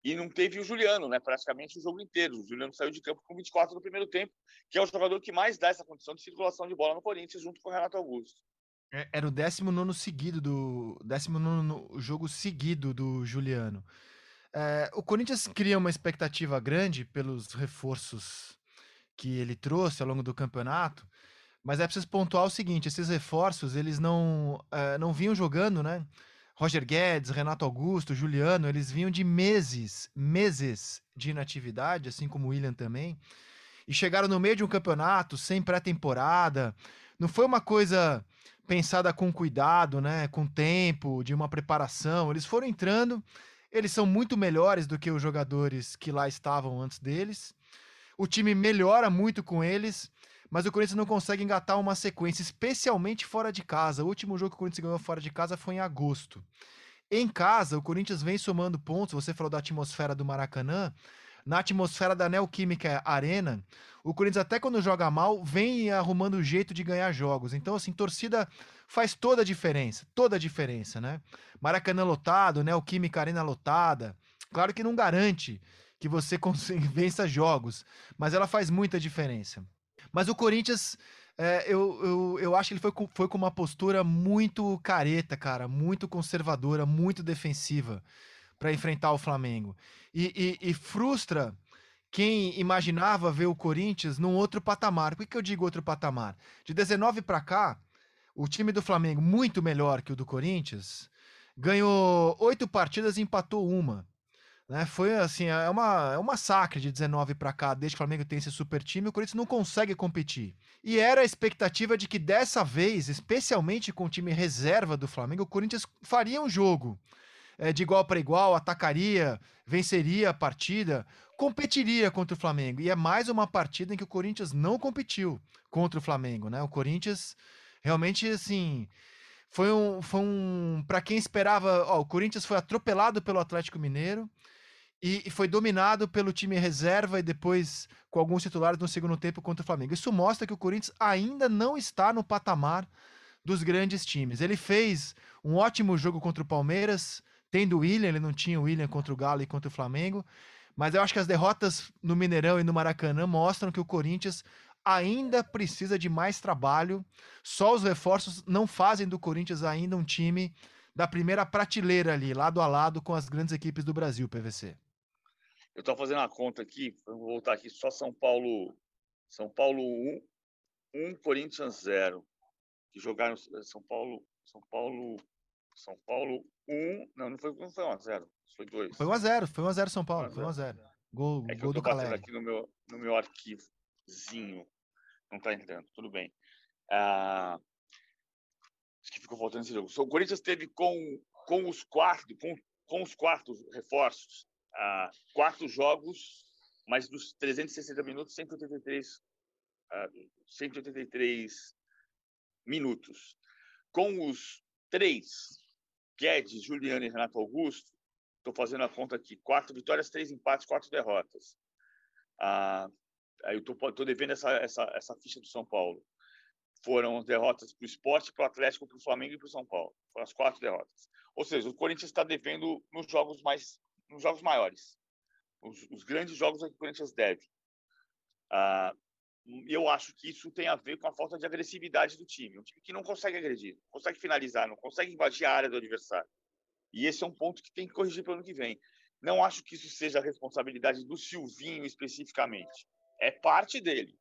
E não teve o Juliano, né? Praticamente o jogo inteiro. O Juliano saiu de campo com 24 no primeiro tempo, que é o jogador que mais dá essa condição de circulação de bola no Corinthians, junto com o Renato Augusto. É, era o 19 seguido do. 19 jogo seguido do Juliano. É, o Corinthians cria uma expectativa grande pelos reforços que ele trouxe ao longo do campeonato, mas é preciso pontuar o seguinte: esses reforços eles não, é, não vinham jogando, né? Roger Guedes, Renato Augusto, Juliano, eles vinham de meses, meses de inatividade, assim como o William também, e chegaram no meio de um campeonato sem pré-temporada. Não foi uma coisa pensada com cuidado, né, com tempo, de uma preparação. Eles foram entrando, eles são muito melhores do que os jogadores que lá estavam antes deles. O time melhora muito com eles mas o Corinthians não consegue engatar uma sequência, especialmente fora de casa. O último jogo que o Corinthians ganhou fora de casa foi em agosto. Em casa, o Corinthians vem somando pontos. Você falou da atmosfera do Maracanã. Na atmosfera da Neoquímica Arena, o Corinthians, até quando joga mal, vem arrumando o jeito de ganhar jogos. Então, assim, torcida faz toda a diferença. Toda a diferença, né? Maracanã lotado, Neoquímica Arena lotada. Claro que não garante que você vença jogos, mas ela faz muita diferença. Mas o Corinthians, é, eu, eu, eu acho que ele foi com, foi com uma postura muito careta, cara, muito conservadora, muito defensiva para enfrentar o Flamengo. E, e, e, frustra quem imaginava ver o Corinthians num outro patamar. Por que, que eu digo outro patamar? De 19 para cá, o time do Flamengo, muito melhor que o do Corinthians, ganhou oito partidas e empatou uma. Né? Foi assim, é uma, é um massacre de 19 para cá, desde que o Flamengo tem esse super time, o Corinthians não consegue competir. E era a expectativa de que dessa vez, especialmente com o time reserva do Flamengo, o Corinthians faria um jogo é, de igual para igual, atacaria, venceria a partida, competiria contra o Flamengo. E é mais uma partida em que o Corinthians não competiu contra o Flamengo, né? O Corinthians realmente assim foi um, foi um para quem esperava, ó, o Corinthians foi atropelado pelo Atlético Mineiro e, foi dominado pelo time reserva e depois com alguns titulares no segundo tempo contra o Flamengo. Isso mostra que o Corinthians ainda não está no patamar dos grandes times. Ele fez um ótimo jogo contra o Palmeiras, tendo o William, ele não tinha o William contra o Galo e contra o Flamengo, mas eu acho que as derrotas no Mineirão e no Maracanã mostram que o Corinthians ainda precisa de mais trabalho. Só os reforços não fazem do Corinthians ainda um time da primeira prateleira ali, lado a lado com as grandes equipes do Brasil, PVC. Eu estou fazendo a conta aqui, vou voltar aqui, só São Paulo, São Paulo 1, 1 Corinthians 0. Que jogaram São Paulo, São Paulo, São Paulo 1, não, não foi, não foi 1 a 0, foi 2. Foi 1 a 0, foi 1 a 0 São Paulo, foi 1 a 0. Gol, é gol do Caleri. aqui no meu no meu arquivozinho. Não está entrando, tudo bem. Ah, acho que ficou faltando esse jogo. O Corinthians teve com, com os quatro, com, com os quartos reforços, ah, quatro jogos, mas dos 360 minutos, 183, ah, 183 minutos. Com os três, Guedes, Juliano e Renato Augusto, estou fazendo a conta aqui, quatro vitórias, três empates, quatro derrotas. Ah, eu estou devendo essa, essa, essa ficha do São Paulo. Foram derrotas para o esporte, para o Atlético, para o Flamengo e para o São Paulo. Foram as quatro derrotas. Ou seja, o Corinthians está devendo nos jogos mais, nos jogos maiores. Os, os grandes jogos é que o Corinthians deve. Ah, eu acho que isso tem a ver com a falta de agressividade do time. Um time que não consegue agredir, não consegue finalizar, não consegue invadir a área do adversário. E esse é um ponto que tem que corrigir para o ano que vem. Não acho que isso seja a responsabilidade do Silvinho especificamente. É parte dele.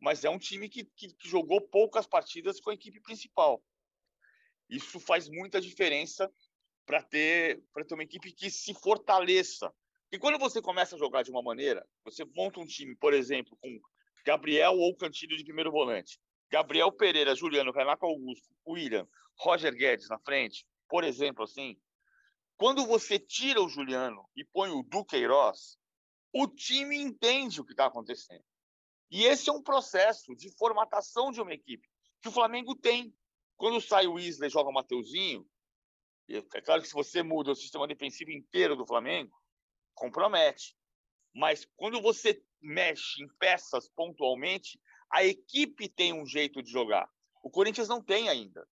Mas é um time que, que, que jogou poucas partidas com a equipe principal. Isso faz muita diferença para ter, ter uma equipe que se fortaleça. E quando você começa a jogar de uma maneira, você monta um time, por exemplo, com Gabriel ou Cantilho de primeiro volante, Gabriel Pereira, Juliano, Renato Augusto, William, Roger Guedes na frente, por exemplo, assim, quando você tira o Juliano e põe o Duqueiroz, o time entende o que está acontecendo. E esse é um processo de formatação de uma equipe que o Flamengo tem. Quando sai o e joga o Mateuzinho, é claro que se você muda o sistema defensivo inteiro do Flamengo, compromete. Mas quando você mexe em peças pontualmente, a equipe tem um jeito de jogar. O Corinthians não tem ainda.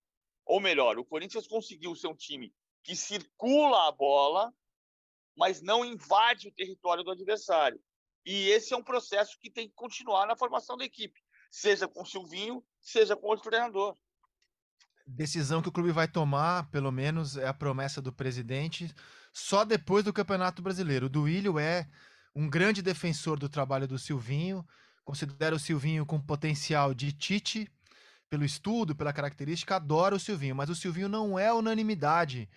Ou melhor, o Corinthians conseguiu ser um time que circula a bola, mas não invade o território do adversário. E esse é um processo que tem que continuar na formação da equipe, seja com o Silvinho, seja com outro treinador. Decisão que o clube vai tomar, pelo menos, é a promessa do presidente, só depois do Campeonato Brasileiro. O Duílio é um grande defensor do trabalho do Silvinho, considera o Silvinho com potencial de Tite, pelo estudo, pela característica, adora o Silvinho, mas o Silvinho não é unanimidade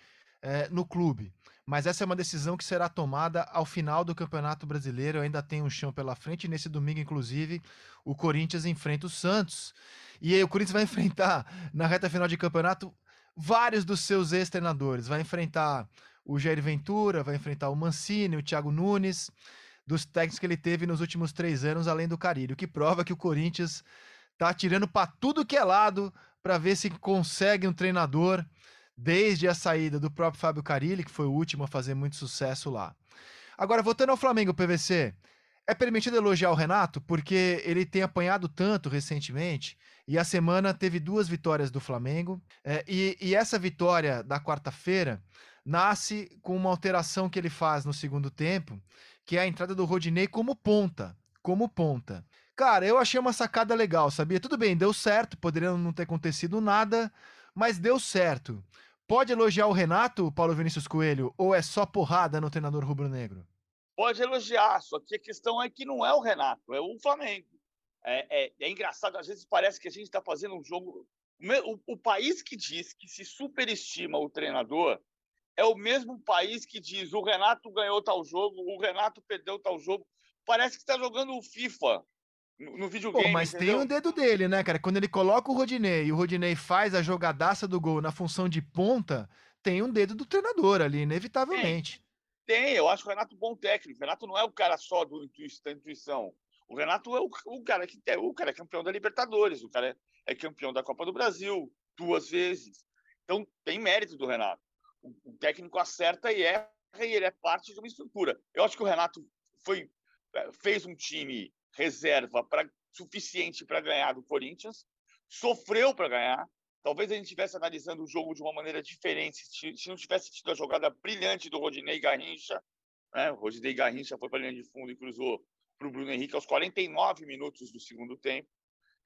é, no clube. Mas essa é uma decisão que será tomada ao final do Campeonato Brasileiro. Ainda tem um chão pela frente. Nesse domingo, inclusive, o Corinthians enfrenta o Santos. E aí o Corinthians vai enfrentar, na reta final de campeonato, vários dos seus ex-treinadores. Vai enfrentar o Jair Ventura, vai enfrentar o Mancini, o Thiago Nunes, dos técnicos que ele teve nos últimos três anos, além do Carilho, que prova que o Corinthians tá tirando para tudo que é lado para ver se consegue um treinador desde a saída do próprio Fábio Carilli, que foi o último a fazer muito sucesso lá. Agora, voltando ao Flamengo, PVC, é permitido elogiar o Renato porque ele tem apanhado tanto recentemente e a semana teve duas vitórias do Flamengo. É, e, e, essa vitória da quarta-feira nasce com uma alteração que ele faz no segundo tempo, que é a entrada do Rodinei como ponta. Como ponta. Cara, eu achei uma sacada legal, sabia? Tudo bem, deu certo, poderia não ter acontecido nada, mas deu certo. Pode elogiar o Renato, Paulo Vinícius Coelho, ou é só porrada no treinador rubro-negro? Pode elogiar, só que a questão é que não é o Renato, é o Flamengo. É, é, é engraçado, às vezes parece que a gente está fazendo um jogo. O, o, país que diz que se superestima o treinador é o mesmo país que diz o Renato ganhou tal jogo, o Renato perdeu tal jogo. Parece que está jogando o FIFA no videogame. Pô, mas entendeu? tem um dedo dele, né, cara? Quando ele coloca o Rodinei e o Rodinei faz a jogadaça do gol na função de ponta, tem um dedo do treinador ali, inevitavelmente. Tem, tem. eu acho o Renato bom técnico. O Renato não é o cara só do da intuição. O Renato é o, o cara que é, o cara é campeão da Libertadores, o cara é, é campeão da Copa do Brasil duas vezes. Então tem mérito do Renato. O, técnico acerta e erra e ele é parte de uma estrutura. Eu acho que o Renato foi é, fez um time reserva pra, suficiente para ganhar do Corinthians, sofreu para ganhar. Talvez a gente estivesse analisando o jogo de uma maneira diferente se, se não tivesse tido a jogada brilhante do Rodinei Garrincha. Né? O Rodinei Garrincha foi para a linha de fundo e cruzou para o Bruno Henrique aos 49 minutos do segundo tempo.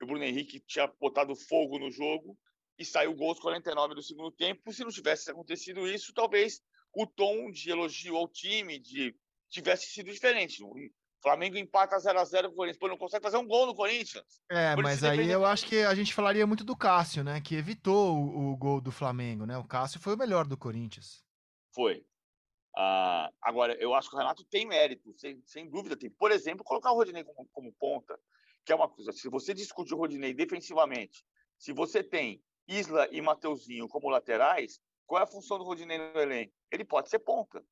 O Bruno Henrique tinha botado fogo no jogo e saiu o gol aos 49 do segundo tempo. Se não tivesse acontecido isso, talvez o tom de elogio ao time de tivesse sido diferente. Flamengo empata 0 a 0 com o Corinthians. Pô, não consegue fazer um gol no Corinthians. É, mas aí eu acho que a gente falaria muito do Cássio, né? Que evitou o, o, gol do Flamengo, né? O Cássio foi o melhor do Corinthians. Foi. Uh, agora, eu acho que o Renato tem mérito, sem, sem dúvida tem. Por exemplo, colocar o Rodinei como, como ponta, que é uma coisa. Se você discute o Rodinei defensivamente, se você tem Isla e Mateuzinho como laterais, qual é a função do Rodinei no elenco? Ele pode ser ponta.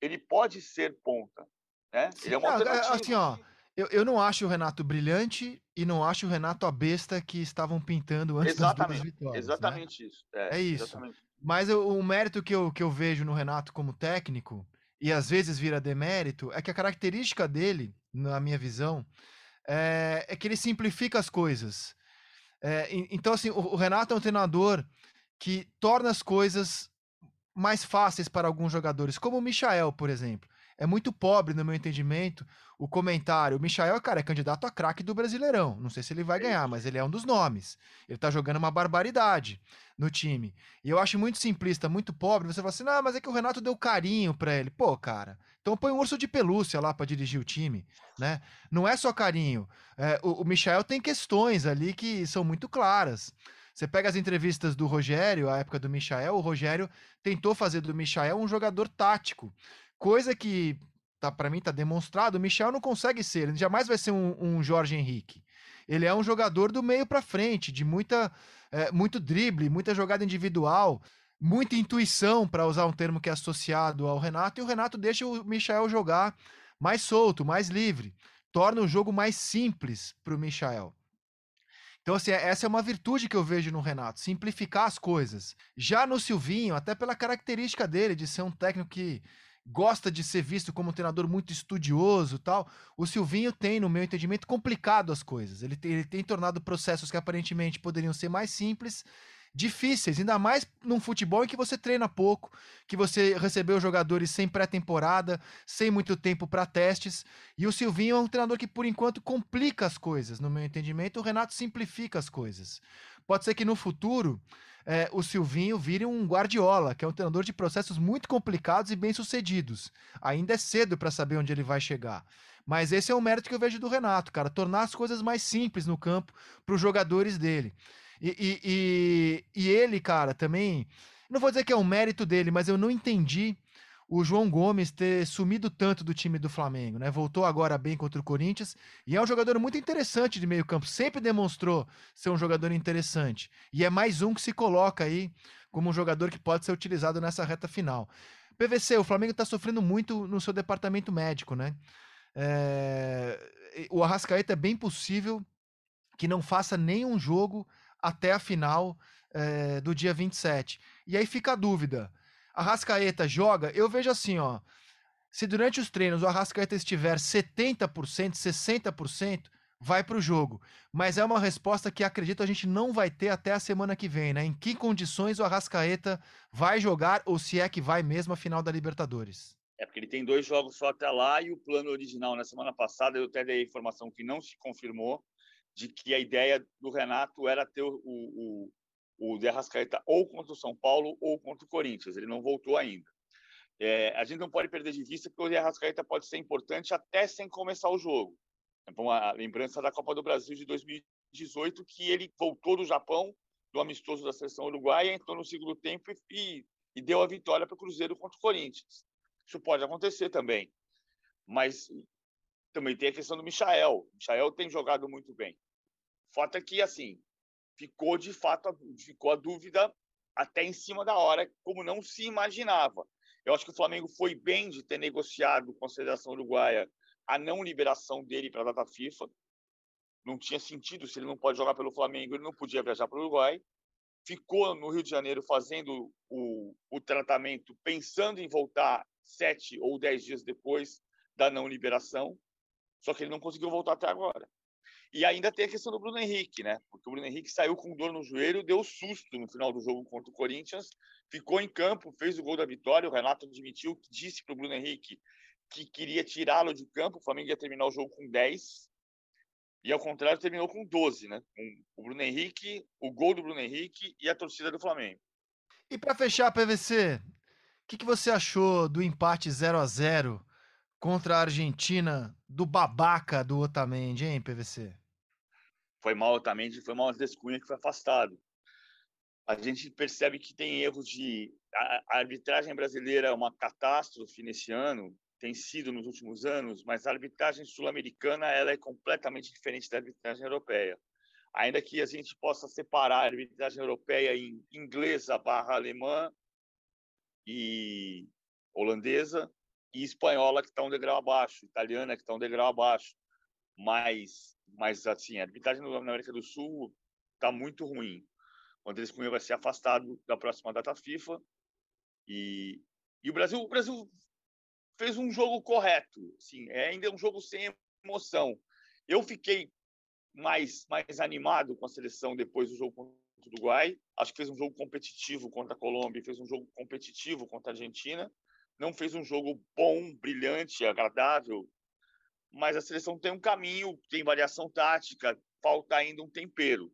Ele pode ser ponta. Né? Ele é uma alternativa. Assim, ó, eu, eu não acho o Renato brilhante e não acho o Renato a besta que estavam pintando antes exatamente, das duas vitórias. Exatamente né? isso. É, é isso. Exatamente. Mas o, o mérito que eu, que eu vejo no Renato como técnico, e às vezes vira demérito, é que a característica dele, na minha visão, é, é que ele simplifica as coisas. É, então, assim, o, o Renato é um treinador que torna as coisas mais fáceis para alguns jogadores, como o Michael, por exemplo. É muito pobre, no meu entendimento, o comentário. O Michael, cara, é candidato a craque do Brasileirão. Não sei se ele vai ganhar, mas ele é um dos nomes. Ele tá jogando uma barbaridade no time. E eu acho muito simplista, muito pobre. Você fala assim, não, mas é que o Renato deu carinho para ele. Pô, cara, então põe um urso de pelúcia lá para dirigir o time, né? Não é só carinho. É, o, o Michael tem questões ali que são muito claras. Você pega as entrevistas do Rogério, a época do Michael, o Rogério tentou fazer do Michael um jogador tático, coisa que tá para mim tá demonstrado, o Michel não consegue ser, ele jamais vai ser um, um Jorge Henrique. Ele é um jogador do meio para frente, de muita é, muito drible, muita jogada individual, muita intuição, para usar um termo que é associado ao Renato, e o Renato deixa o Michel jogar mais solto, mais livre, torna o jogo mais simples para o Michel. Então, assim, essa é uma virtude que eu vejo no Renato, simplificar as coisas. Já no Silvinho, até pela característica dele de ser um técnico que gosta de ser visto como um treinador muito estudioso tal, o Silvinho tem, no meu entendimento, complicado as coisas. Ele tem, ele tem tornado processos que aparentemente poderiam ser mais simples difíceis, ainda mais num futebol em que você treina pouco, que você recebeu jogadores sem pré-temporada, sem muito tempo para testes. E o Silvinho é um treinador que, por enquanto, complica as coisas, no meu entendimento. O Renato simplifica as coisas. Pode ser que no futuro é, o Silvinho vire um Guardiola, que é um treinador de processos muito complicados e bem-sucedidos. Ainda é cedo para saber onde ele vai chegar. Mas esse é o mérito que eu vejo do Renato, cara, tornar as coisas mais simples no campo para os jogadores dele. E, e, e, e ele, cara, também. Não vou dizer que é um mérito dele, mas eu não entendi o João Gomes ter sumido tanto do time do Flamengo, né? Voltou agora bem contra o Corinthians e é um jogador muito interessante de meio-campo, sempre demonstrou ser um jogador interessante. E é mais um que se coloca aí como um jogador que pode ser utilizado nessa reta final. PVC, o Flamengo está sofrendo muito no seu departamento médico, né? É... O Arrascaeta é bem possível que não faça nenhum jogo até a final é, do dia 27. E aí fica a dúvida. A Rascaeta joga, eu vejo assim, ó. Se durante os treinos o Arrascaeta estiver 70%, 60%, vai para o jogo. Mas é uma resposta que acredito a gente não vai ter até a semana que vem, né? Em que condições o Arrascaeta vai jogar ou se é que vai mesmo a final da Libertadores? É porque ele tem dois jogos só até lá e o plano original na semana passada eu até dei a informação que não se confirmou de que a ideia do Renato era ter o, o, o De Arrascaeta ou contra o São Paulo ou contra o Corinthians. Ele não voltou ainda. É, a gente não pode perder de vista que o De Arrascaeta pode ser importante até sem começar o jogo. Então, a lembrança da Copa do Brasil de 2018, que ele voltou do Japão, do amistoso da seleção uruguaia, entrou no segundo tempo e, e deu a vitória para o Cruzeiro contra o Corinthians. Isso pode acontecer também. Mas também tem a questão do Michael. O Michael tem jogado muito bem. Fato é que, assim, ficou de fato, ficou a dúvida até em cima da hora, como não se imaginava. Eu acho que o Flamengo foi bem de ter negociado com a Federação Uruguaia a não liberação dele para a data FIFA. Não tinha sentido, se ele não pode jogar pelo Flamengo, ele não podia viajar para o Uruguai. Ficou no Rio de Janeiro fazendo o, o tratamento, pensando em voltar sete ou dez dias depois da não liberação, só que ele não conseguiu voltar até agora. E ainda tem a questão do Bruno Henrique, né? Porque o Bruno Henrique saiu com dor no joelho, deu susto no final do jogo contra o Corinthians, ficou em campo, fez o gol da vitória. O Renato admitiu, disse para o Bruno Henrique que queria tirá-lo de campo. O Flamengo ia terminar o jogo com 10. E ao contrário, terminou com 12, né? Com o Bruno Henrique, o gol do Bruno Henrique e a torcida do Flamengo. E para fechar, PVC, o que, que você achou do empate 0 a 0 contra a Argentina do babaca do Otamendi, hein, PVC? Foi mal Otamendi, foi mal Descunha que foi afastado. A gente percebe que tem erros de... A arbitragem brasileira é uma catástrofe nesse ano, tem sido nos últimos anos, mas a arbitragem sul-americana ela é completamente diferente da arbitragem europeia. ainda que a gente possa separar a arbitragem europeia em inglesa barra alemã e holandesa e espanhola que está um degrau abaixo, italiana que está um degrau abaixo, mas, mas assim, a arbitragem na América do Sul está muito ruim. O Andrés Cunha vai ser afastado da próxima data FIFA e, e o Brasil, o Brasil fez um jogo correto, assim, é ainda um jogo sem emoção. Eu fiquei mais, mais animado com a seleção depois do jogo contra o Uruguai. Acho que fez um jogo competitivo contra a Colômbia, fez um jogo competitivo contra a Argentina. Não fez um jogo bom, brilhante, agradável, mas a seleção tem um caminho, tem variação tática, falta ainda um tempero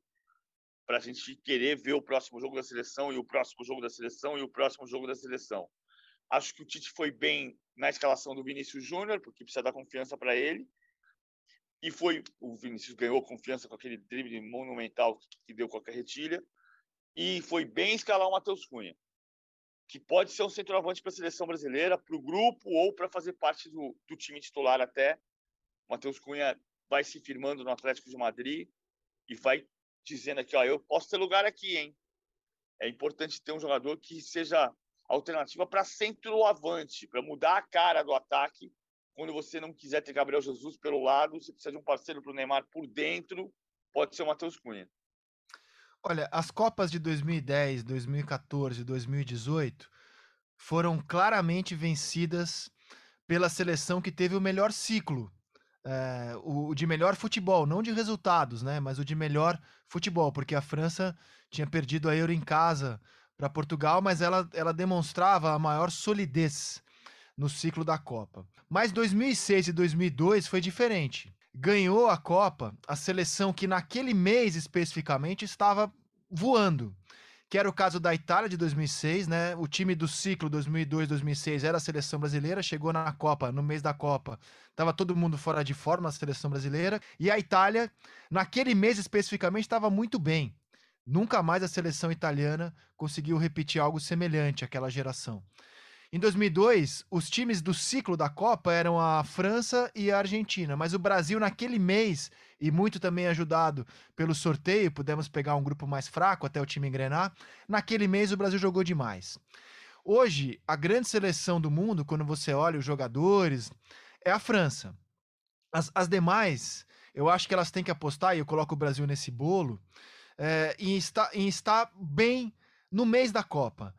para a gente querer ver o próximo jogo da seleção e o próximo jogo da seleção e o próximo jogo da seleção. Acho que o Tite foi bem na escalação do Vinícius Júnior, porque precisa dar confiança para ele. E foi o Vinícius ganhou confiança com aquele drible monumental que deu com a carretilha. E foi bem escalar o Matheus Cunha, que pode ser um centroavante para a seleção brasileira, para o grupo ou para fazer parte do, do time titular até. Matheus Cunha vai se firmando no Atlético de Madrid e vai dizendo aqui, ó, eu posso ter lugar aqui, hein? É importante ter um jogador que seja alternativa para centroavante, para mudar a cara do ataque quando você não quiser ter Gabriel Jesus pelo lado, você precisa de um parceiro para o Neymar por dentro, pode ser o Matheus Cunha. Olha, as Copas de 2010, 2014 2018 foram claramente vencidas pela seleção que teve o melhor ciclo. É, o de melhor futebol, não de resultados, né? Mas o de melhor futebol, porque a França tinha perdido a Euro em casa para Portugal, mas ela, ela demonstrava a maior solidez no ciclo da Copa. Mas 2006 e 2002 foi diferente. Ganhou a Copa a seleção que naquele mês especificamente estava voando. Que era o caso da Itália de 2006, né? O time do ciclo 2002-2006 era a seleção brasileira, chegou na Copa, no mês da Copa, estava todo mundo fora de forma na seleção brasileira. E a Itália, naquele mês especificamente, estava muito bem. Nunca mais a seleção italiana conseguiu repetir algo semelhante àquela geração. Em 2002, os times do ciclo da Copa eram a França e a Argentina, mas o Brasil, naquele mês, e muito também ajudado pelo sorteio, pudemos pegar um grupo mais fraco até o time engrenar. Naquele mês, o Brasil jogou demais. Hoje, a grande seleção do mundo, quando você olha os jogadores, é a França. As, as demais, eu acho que elas têm que apostar, e eu coloco o Brasil nesse bolo, é, em, estar, em estar bem no mês da Copa.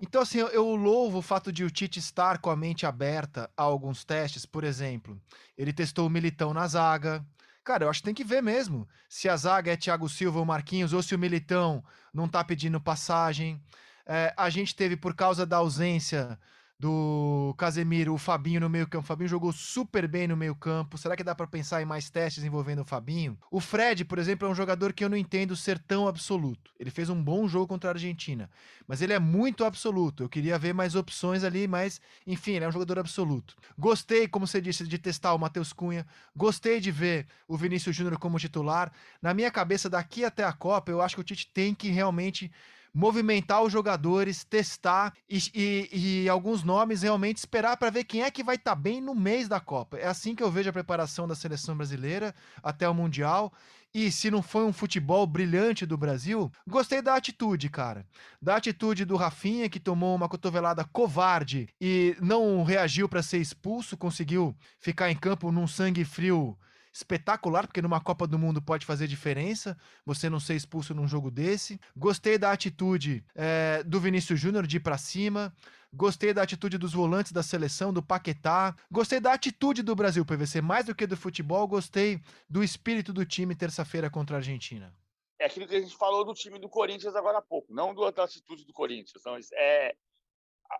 Então, assim, eu, louvo o fato de o Tite estar com a mente aberta a alguns testes. Por exemplo, ele testou o Militão na zaga. Cara, eu acho que tem que ver mesmo se a zaga é Thiago Silva ou Marquinhos, ou se o Militão não tá pedindo passagem. É, a gente teve, por causa da ausência do Casemiro, o Fabinho no meio-campo. O Fabinho jogou super bem no meio-campo. Será que dá para pensar em mais testes envolvendo o Fabinho? O Fred, por exemplo, é um jogador que eu não entendo ser tão absoluto. Ele fez um bom jogo contra a Argentina, mas ele é muito absoluto. Eu queria ver mais opções ali, mas enfim, ele é um jogador absoluto. Gostei, como você disse, de testar o Matheus Cunha. Gostei de ver o Vinícius Júnior como titular. Na minha cabeça, daqui até a Copa, eu acho que o Tite tem que realmente movimentar os jogadores, testar e, e, e alguns nomes realmente esperar para ver quem é que vai estar tá bem no mês da Copa. É assim que eu vejo a preparação da seleção brasileira até o Mundial. E se não foi um futebol brilhante do Brasil, gostei da atitude, cara. Da atitude do Rafinha, que tomou uma cotovelada covarde e não reagiu para ser expulso, conseguiu ficar em campo num sangue frio espetacular, porque numa Copa do Mundo pode fazer diferença você não ser expulso num jogo desse. Gostei da atitude é, do Vinícius Júnior de ir pra cima. Gostei da atitude dos volantes da seleção, do Paquetá. Gostei da atitude do Brasil, PVC. Mais do que do futebol, gostei do espírito do time terça-feira contra a Argentina. É aquilo que a gente falou do time do Corinthians agora há pouco, não da atitude do Corinthians. É,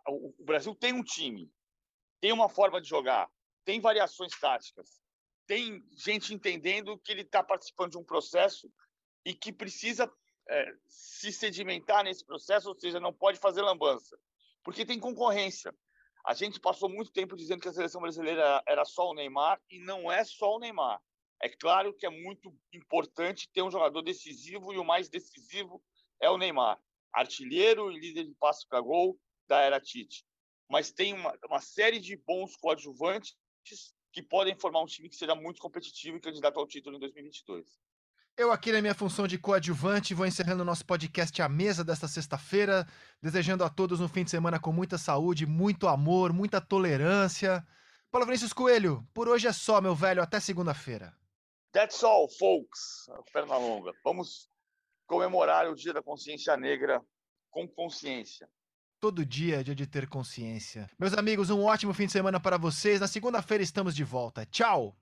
o Brasil tem um time, tem uma forma de jogar, tem variações táticas tem gente entendendo que ele está participando de um processo e que precisa é, se sedimentar nesse processo, ou seja, não pode fazer lambança, porque tem concorrência. A gente passou muito tempo dizendo que a seleção brasileira era só o Neymar e não é só o Neymar. É claro que é muito importante ter um jogador decisivo e o mais decisivo é o Neymar, artilheiro e líder de passo para gol da era Tite. Mas tem uma, uma série de bons coadjuvantes que podem formar um time que seja muito competitivo e candidato ao título em 2022. Eu aqui na minha função de coadjuvante vou encerrando o nosso podcast à mesa desta sexta-feira, desejando a todos um fim de semana com muita saúde, muito amor, muita tolerância. Paulo Vinícius Coelho, por hoje é só, meu velho, até segunda-feira. That's all, folks. Pernalonga. Vamos comemorar o Dia da Consciência Negra com consciência. Todo dia é dia de ter consciência. Meus amigos, um ótimo fim de semana para vocês. Na segunda-feira estamos de volta. Tchau!